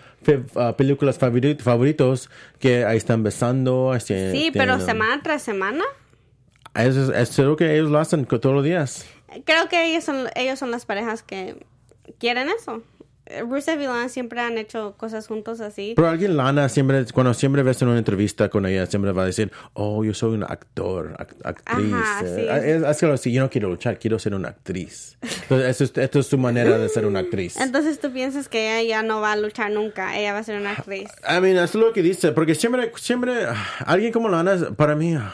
películas favorit- favoritos que ahí están besando. así, Sí, pero tienen- semana tras semana. Eso es, es lo que ellos lo hacen todos los días. Creo que ellos son, ellos son las parejas que quieren eso. Rusev y Lana siempre han hecho cosas juntos así. Pero alguien, Lana, siempre, cuando siempre ves en una entrevista con ella, siempre va a decir, oh, yo soy un actor, ac- actriz. Ajá, Eh, sí. Es, es que lo así, yo no quiero luchar, quiero ser una actriz. Entonces, eso es, esto es su manera de ser una actriz. Entonces tú piensas que ella ya no va a luchar nunca, ella va a ser una actriz. I mean, eso es lo que dice, porque siempre, siempre, ah, alguien como Lana, para mí, ah,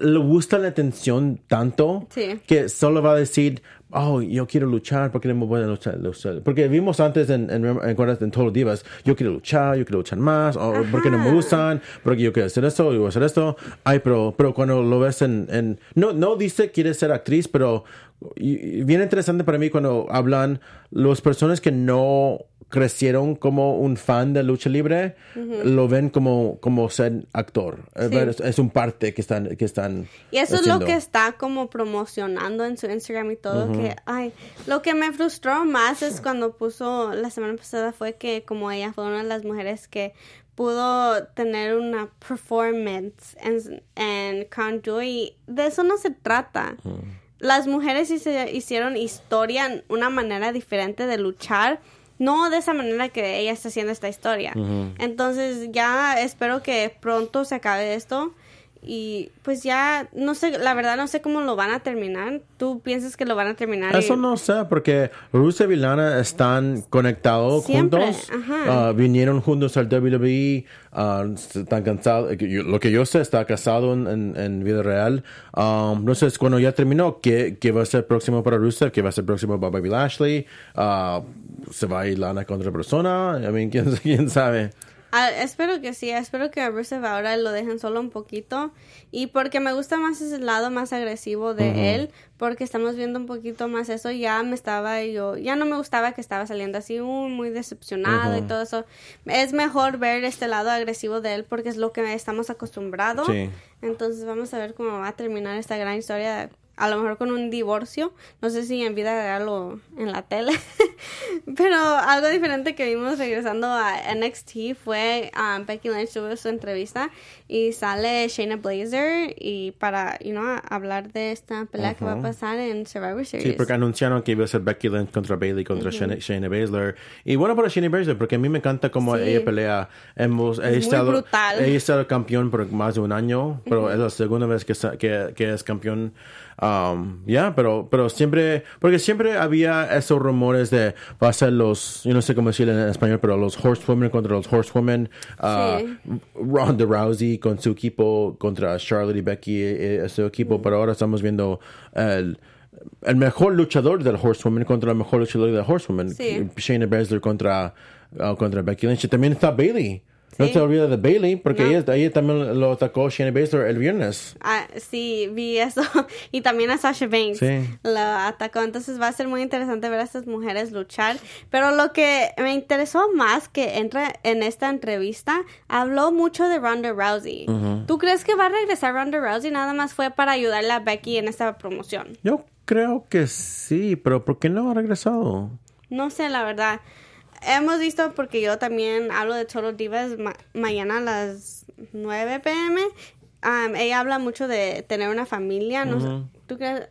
le gusta la atención tanto Sí. que solo va a decir, oh, yo quiero luchar, ¿por qué no me voy a luchar? luchar? Porque vimos antes en, en, en, en Total Divas, yo quiero luchar, yo quiero luchar más, o ¿por qué no me usan? Porque yo quiero hacer esto, yo voy a hacer esto. Ay, pero, pero cuando lo ves en, en no, no dice quiere ser actriz, pero y- bien interesante para mí cuando hablan las personas que no crecieron como un fan de lucha libre, lo ven como, como ser actor. Es ver, Es, es un parte que están, que están Y eso es lo que está como promocionando en su Instagram y todo, que, ay, lo que me frustró más es cuando puso, la semana pasada fue que como ella fue una de las mujeres que pudo tener una performance en, en y de eso no se trata. Las mujeres hicieron historia, una manera diferente de luchar, no de esa manera que ella está haciendo esta historia. Entonces ya espero que pronto se acabe esto y pues ya no sé, la verdad no sé cómo lo van a terminar. ¿Tú piensas que lo van a terminar? Eso y- no sé, porque Rusev y Lana están conectados Siempre, juntos. ajá. Ah, vinieron juntos al WWE. ah, están cansados. yo- Lo que yo sé, está casado en, en- en vida real. Um, no sé, es cuando ya terminó, ¿qué, qué va a ser próximo para Rusev? ¿Qué va a ser próximo para Bobby Lashley? Ah, ¿Se va a ir Lana contra persona? I mean, ¿quién, quién sabe? Ah, espero que sí, espero que a Rusev ahora lo dejen solo un poquito y porque me gusta más ese lado más agresivo de él, porque estamos viendo un poquito más eso, ya me estaba yo, ya no me gustaba que estaba saliendo así uh, muy decepcionado y todo eso. Es mejor ver este lado agresivo de él porque es lo que estamos acostumbrados. Sí. Entonces vamos a ver cómo va a terminar esta gran historia. A lo mejor con un divorcio. No sé si en vida real o en la tele. Pero algo diferente que vimos regresando a NXT fue um, Becky Lynch tuvo su entrevista y sale Shayna Blazer y para you know, hablar de esta pelea que va a pasar en Survivor Series. Sí, porque anunciaron que iba a ser Becky Lynch contra Bailey contra Shayna, Shayna Baszler. Y bueno para Shayna Baszler, porque a mí me encanta cómo Sí. ella pelea. Hemos, he muy estado, brutal. Ha estado campeón por más de un año, pero es la segunda vez que, que, que es campeón. Um, ya, pero, pero siempre, porque siempre había esos rumores de va a ser los, yo no sé cómo decirlo en español, pero los horsewomen contra los horsewomen. Uh, Sí. Ronda Rousey con su equipo contra Charlotte y Becky, eh, su equipo, pero ahora estamos viendo el, el mejor luchador del Horsewoman contra el mejor luchador del Horsewoman. Sí. Shayna Baszler contra, uh, contra Becky Lynch. Y también está Bailey. No te olvides de Bailey, porque No. ella, ella también lo atacó Shayna Baszler el viernes. Ah, sí, vi eso. Y también a Sasha Banks Sí. la atacó. Entonces va a ser muy interesante ver a estas mujeres luchar. Pero lo que me interesó más que entra en esta entrevista, habló mucho de Ronda Rousey. ¿Tú crees que va a regresar Ronda Rousey? Nada más fue para ayudarle a Becky en esta promoción. Yo creo que sí, pero ¿por qué no ha regresado? No sé, la verdad. Hemos visto, porque yo también hablo de Total Divas ma- mañana a las 9 pm. um, ella habla mucho de tener una familia. No, sé, ¿tú crees?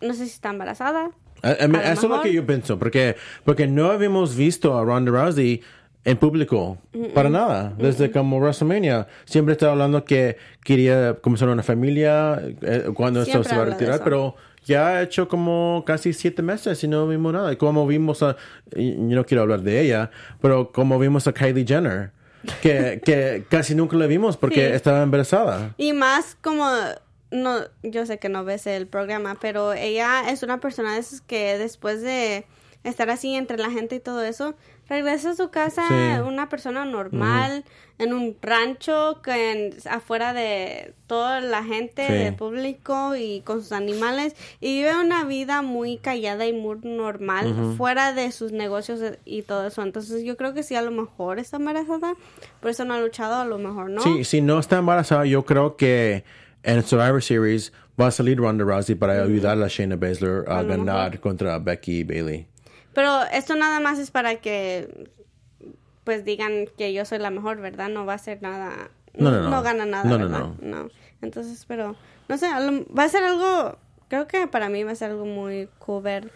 No sé si está embarazada. A- a A eso es lo que yo pienso, porque, porque no habíamos visto a Ronda Rousey en público, para nada, desde como WrestleMania. Siempre estaba hablando que quería comenzar una familia eh, cuando esto se va a retirar, pero ya ha hecho como casi siete meses y no vimos nada. Y como vimos a, yo no quiero hablar de ella, pero como vimos a Kylie Jenner, que, que casi nunca la vimos porque Sí. estaba embarazada. Y más como, no, yo sé que no ves el programa, pero ella es una persona de esas que después de estar así entre la gente y todo eso, regresa a su casa Sí. una persona normal, en un rancho, que en- afuera de toda la gente, Sí. del público y con sus animales, y vive una vida muy callada y muy normal, fuera de sus negocios y todo eso. Entonces yo creo que sí, a lo mejor está embarazada, por eso no ha luchado, a lo mejor no. Sí, si no está embarazada, yo creo que en Survivor Series va a salir Ronda Rousey para ayudar a Shayna Baszler a, ganar contra Becky Bailey. Pero esto nada más es para que pues digan que yo soy la mejor, ¿verdad? No va a ser nada. No, no, no. gana nada, No, no, no. Entonces, pero no sé, va a ser algo creo que para mí va a ser algo muy cool ver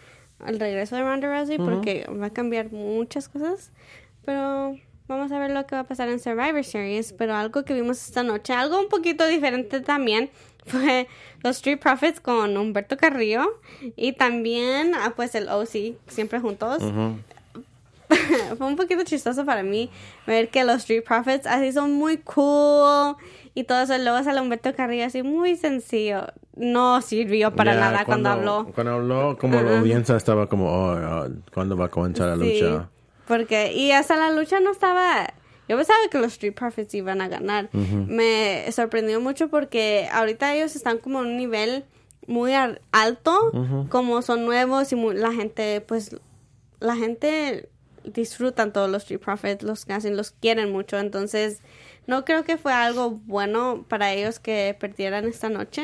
el regreso de Ronda Rousey porque va a cambiar muchas cosas, pero vamos a ver lo que va a pasar en Survivor Series, pero algo que vimos esta noche, algo un poquito diferente también fue los Street Profits con Humberto Carrillo y también ah, pues el OC siempre juntos. Fue un poquito chistoso para mí ver que los Street Profits así son muy cool y todo eso. Luego sale Humberto Carrillo así muy sencillo. No sirvió para nada cuando, habló. Cuando habló, como la audiencia estaba como, oh, oh, ¿cuándo va a comenzar la Sí, lucha? Porque, y hasta la lucha no estaba. Yo pensaba que los Street Profits iban a ganar. Me sorprendió mucho porque ahorita ellos están como en un nivel muy alto, como son nuevos y mu- la gente, pues, la gente disfrutan todos los Street Profits, los hacen, los quieren mucho. Entonces, no creo que fue algo bueno para ellos que perdieran esta noche.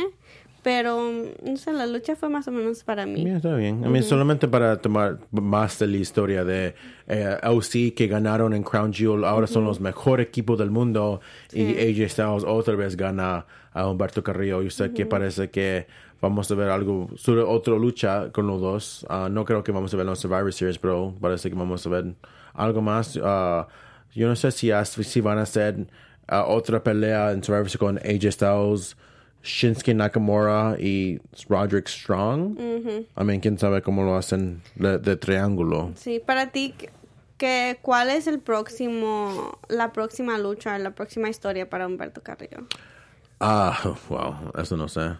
Pero, no sé, la lucha fue más o menos para mí. Bien, está bien. Solamente para tomar más de la historia de eh, OC que ganaron en Crown Jewel, ahora son los mejores equipos del mundo y AJ Styles otra vez gana a Humberto Carrillo. Yo sé que parece que vamos a ver algo sobre otra lucha con los dos. Ah, no creo que vamos a ver en Survivor Series, pero parece que vamos a ver algo más. Ah, yo no sé si, si van a hacer ah, otra pelea en Survivor Series con AJ Styles. Shinsuke Nakamura y Roderick Strong. I mean, quién sabe cómo lo hacen de, de triángulo. Sí, para ti, que, ¿cuál es el próximo, la próxima lucha, la próxima historia para Humberto Carrillo? Ah, wow, eso no sé.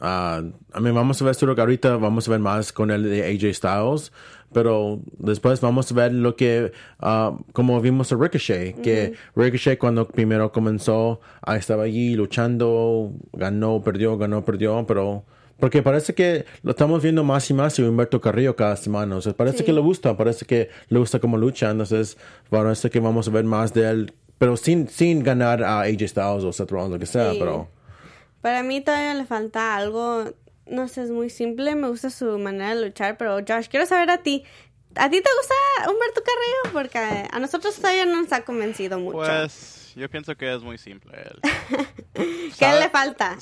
Ah, I mean, vamos a ver seguro que ahorita vamos a ver más con el de AJ Styles, pero después vamos a ver lo que, ah, como vimos a Ricochet, que Ricochet cuando primero comenzó, ah, estaba allí luchando, ganó, perdió, ganó, perdió, pero porque parece que lo estamos viendo más y más y Humberto Carrillo cada semana, o sea, parece Sí. que le gusta, parece que le gusta como lucha, entonces parece que vamos a ver más de él, pero sin, sin ganar a AJ Styles o Seth Rollins, lo que sea, Sí. pero... Para mí todavía le falta algo, no sé, es muy simple, me gusta su manera de luchar, pero Josh, quiero saber a ti, ¿a ti te gusta Humberto Carrillo? Porque a nosotros todavía no nos ha convencido mucho. Pues yo pienso que es muy simple. él. ¿Qué le falta?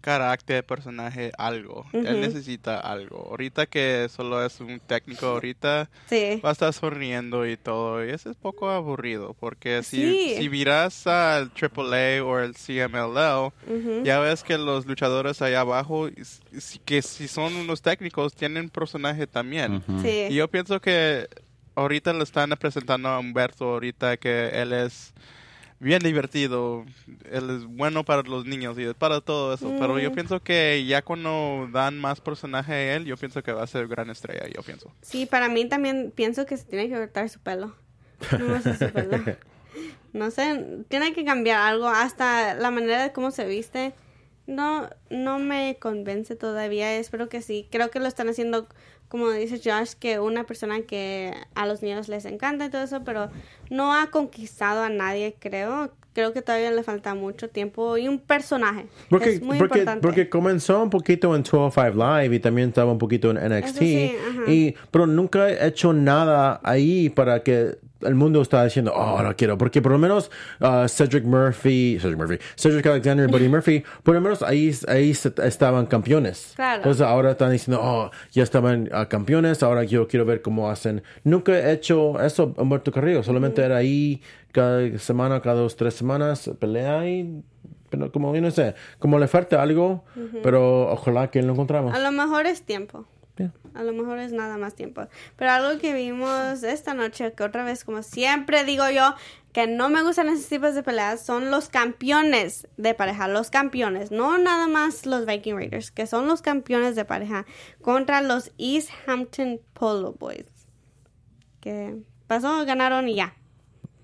Carácter, personaje, algo. Él necesita algo. Ahorita que solo es un técnico, ahorita Sí. va a estar sonriendo y todo. Y eso es poco aburrido. Porque si, Sí. si miras al AAA o el CMLL, ya ves que los luchadores allá abajo, que si son unos técnicos, tienen personaje también. Sí. Y yo pienso que ahorita le están presentando a Humberto ahorita que él es bien divertido, él es bueno para los niños y para todo eso, pero yo pienso que ya cuando dan más personaje a él, yo pienso que va a ser gran estrella, yo pienso. Sí, para mí también pienso que se tiene que cortar su pelo. No gusta su pelo. No sé, tiene que cambiar algo, hasta la manera de cómo se viste. No, no me convence todavía, espero que sí. Creo que lo están haciendo, como dice Josh, que una persona que a los niños les encanta y todo eso, pero no ha conquistado a nadie, creo. Creo que todavía le falta mucho tiempo y un personaje. Porque, es muy porque, importante. porque comenzó un poquito en 205 Live y también estaba un poquito en NXT. sí, y, pero nunca he hecho nada ahí para que el mundo está diciendo, oh, ahora quiero. Porque por lo menos uh, Cedric Murphy, Cedric Murphy, Cedric Alexander y Buddy Murphy, por lo menos ahí, ahí estaban campeones. Claro. Entonces ahora están diciendo, oh, ya estaban uh, campeones, ahora yo quiero ver cómo hacen. Nunca he hecho eso, Humberto Carrillo. Solamente era ahí cada semana, cada dos, tres semanas, pelea y pero como yo no sé, como le falta algo, pero ojalá que lo encontramos. A lo mejor es tiempo. A lo mejor es nada más tiempo. Pero algo que vimos esta noche, que otra vez, como siempre digo yo, que no me gustan esos tipos de peleas, son los campeones de pareja. Los campeones, no nada más los Viking Raiders, que son los campeones de pareja contra los East Hampton Polo Boys. Que pasó, ganaron y ya.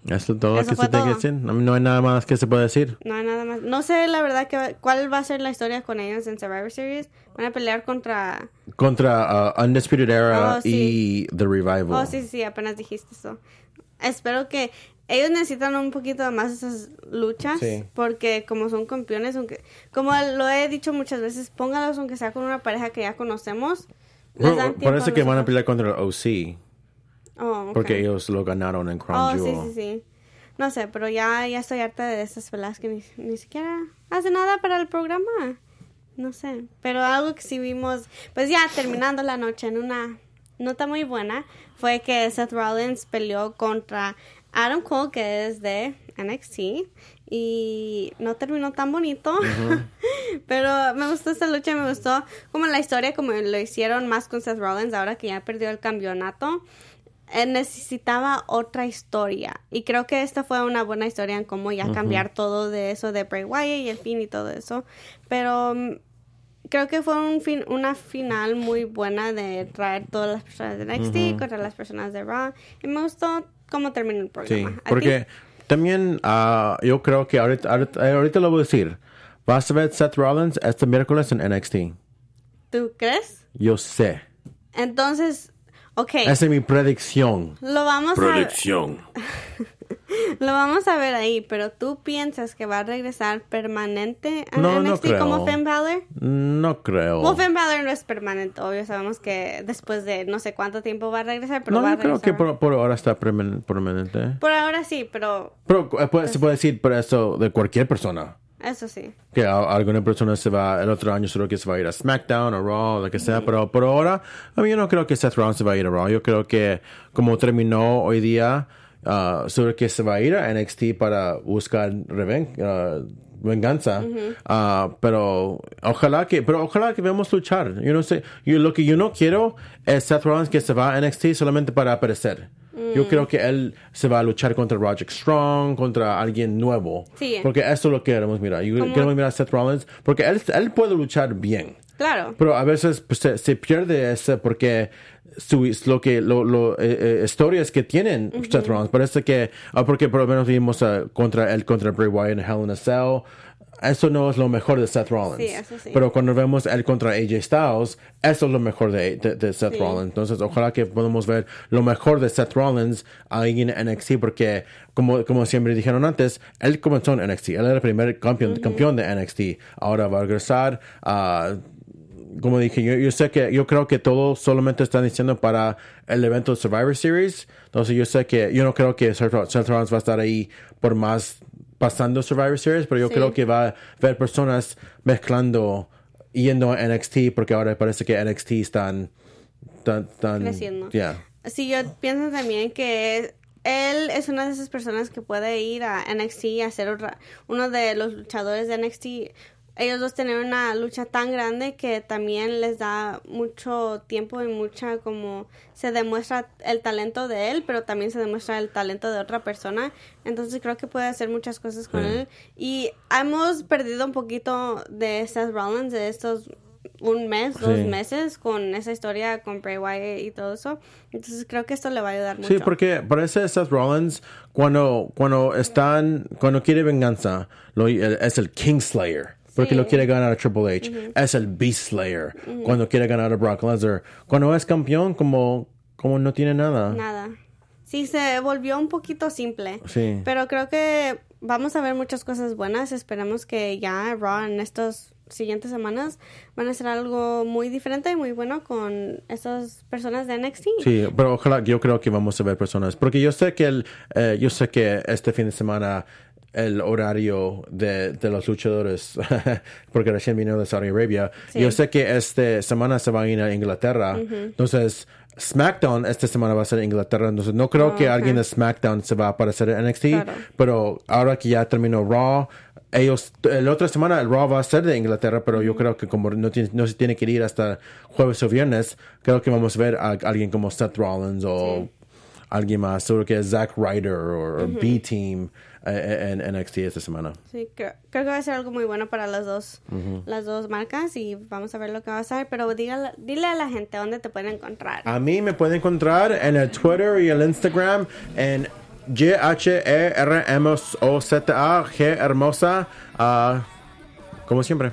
Eso es todo lo que se tiene que decir. No, hay nada más que se puede decir. No hay nada más. No sé la verdad que, cuál va a ser la historia con ellos en Survivor Series. Van a pelear contra... Contra uh, Undisputed Era Oh, sí. y The Revival. Oh, sí, sí, apenas dijiste eso. Espero que ellos necesitan un poquito más esas luchas Sí. porque como son campeones, aunque como lo he dicho muchas veces, póngalos aunque sea con una pareja que ya conocemos. Bueno, parece que van a pelear contra el OC. Oh. Porque ellos lo ganaron en Crown Oh, Jewel. sí, sí. No sé, pero ya, ya estoy harta de esas peleas que ni, ni siquiera hace nada para el programa. No sé, pero algo que sí vimos, pues ya terminando la noche en una nota muy buena, fue que Seth Rollins peleó contra Adam Cole, que es de NXT, y no terminó tan bonito, pero me gustó esta lucha, me gustó como la historia, como lo hicieron más con Seth Rollins, ahora que ya perdió el campeonato necesitaba otra historia. Y creo que esta fue una buena historia en cómo ya cambiar todo de eso de Bray Wyatt y el fin y todo eso. Pero mm, creo que fue un fin, una final muy buena de traer todas las personas de NXT contra las personas de Raw. Y me gustó cómo terminó el Sí, programa. ¿A porque también ah, yo creo que ahorita, ahorita, ahorita lo voy a decir. Vas a ver Seth Rollins este miércoles en NXT. ¿Tú crees? Yo sé. Entonces, ok. Esa es mi predicción. Lo vamos a Predicción. lo vamos a ver ahí, pero tú piensas que va a regresar permanente a No, no NXT creo. como Finn Balor? No creo. Well, Finn Balor no es permanente, obvio. Sabemos que después de no sé cuánto tiempo va a regresar, pero no, va a yo creo regresar. que por, por ahora está perman- permanente. Por ahora sí, pero Pero puede- se puede decir por eso de cualquier persona. Eso sí. Que a- alguna persona se va, el otro año solo que se va a ir a SmackDown o Raw, lo que sea, pero por ahora, a mí yo no creo que Seth Rollins se va a ir a Raw. Yo creo que como terminó hoy día, ah, solo que se va a ir a NXT para buscar reven ah, venganza. Ah, pero ojalá que, pero ojalá que veamos luchar. Yo no sé, yo, lo que yo no quiero es Seth Rollins que se va a NXT solamente para aparecer. Yo creo que él se va a luchar contra Roger Strong, contra alguien nuevo. Sí. Porque eso es lo que queremos mirar. Yo queremos mirar a Seth Rollins porque él, él puede luchar bien. Claro. Pero a veces pues, se, se pierde ese porque su, lo que lo, lo, eh, eh, historias que tienen Seth Rollins parece que ah, porque por lo menos vimos ah, contra él contra Bray Wyatt en Hell in a Cell eso no es lo mejor de Seth Rollins Sí, eso sí. pero cuando vemos él contra AJ Styles eso es lo mejor de, de, de Seth Sí. Rollins entonces ojalá que podamos ver lo mejor de Seth Rollins ahí en NXT porque como, como siempre dijeron antes él comenzó en NXT él era el primer campeón, campeón de NXT ahora va a regresar a como dije, yo, yo sé que yo creo que todo solamente están diciendo para el evento Survivor Series. Entonces yo sé que yo no creo que Seth Seth Rollins va a estar ahí por más pasando Survivor Series, pero yo Sí. creo que va a haber personas mezclando yendo a NXT porque ahora parece que NXT están tan, tan Creciendo. Yeah. Sí, yo pienso también que él es una de esas personas que puede ir a NXT y hacer otra- uno de los luchadores de NXT. Ellos dos tienen una lucha tan grande que también les da mucho tiempo y mucha como se demuestra el talento de él, pero también se demuestra el talento de otra persona. Entonces creo que puede hacer muchas cosas con Sí. él. Y hemos perdido un poquito de Seth Rollins de estos un mes, dos meses con esa historia con Bray Wyatt y todo eso. Entonces creo que esto le va a ayudar mucho. Sí, porque parece Seth Rollins cuando, cuando están, cuando quiere venganza, lo, es el Kingslayer. Porque Sí. lo quiere ganar a Triple H. Es el Beast Slayer. Cuando quiere ganar a Brock Lesnar. Cuando es campeón, como, como no tiene nada. Nada. Sí, se volvió un poquito simple. Sí. Pero creo que vamos a ver muchas cosas buenas. Esperemos que ya Raw en estas siguientes semanas van a ser algo muy diferente y muy bueno con estas personas de NXT. Sí, pero ojalá, yo creo que vamos a ver personas. Porque yo sé que el, eh, yo sé que este fin de semana el horario de, de los luchadores, porque recién vino de Saudi Arabia, Sí. yo sé que esta semana se va a ir a Inglaterra. Entonces, SmackDown esta semana va a ser Inglaterra, entonces no creo que alguien de SmackDown se va a aparecer en NXT, Claro. pero ahora que ya terminó Raw, ellos, la otra semana el Raw va a ser de Inglaterra, pero yo creo que como no, tiene- no se tiene que ir hasta jueves o viernes, creo que vamos a ver a alguien como Seth Rollins o alguien más, seguro que es Zack Ryder o B-Team eh, en NXT esta semana. Sí, creo, creo que va a ser algo muy bueno para las dos, las dos marcas y vamos a ver lo que va a ser. Pero dígale, dile a la gente dónde te pueden encontrar. A mí me pueden encontrar en el Twitter y el Instagram en G-H-E-R-M-O-Z-A, G hermosa, ah, como siempre.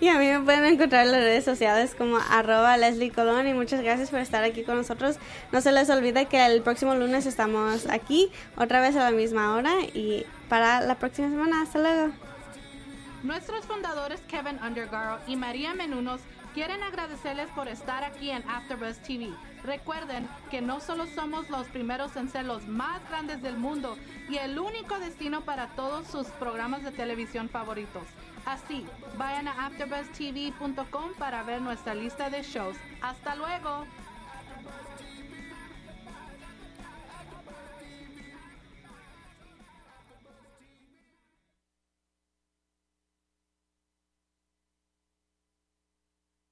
Y a mí me pueden encontrar en las redes sociales como arroba Leslie Colón y muchas gracias por estar aquí con nosotros. No se les olvide que el próximo lunes estamos aquí otra vez a la misma hora y para la próxima semana. Hasta luego. Nuestros fundadores Kevin Undergaro y María Menunos quieren agradecerles por estar aquí en AfterBuzz TV. Recuerden que no solo somos los primeros en ser los más grandes del mundo y el único destino para todos sus programas de televisión favoritos. Así, vayan a AfterBuzzTV.com para ver nuestra lista de shows. Hasta luego.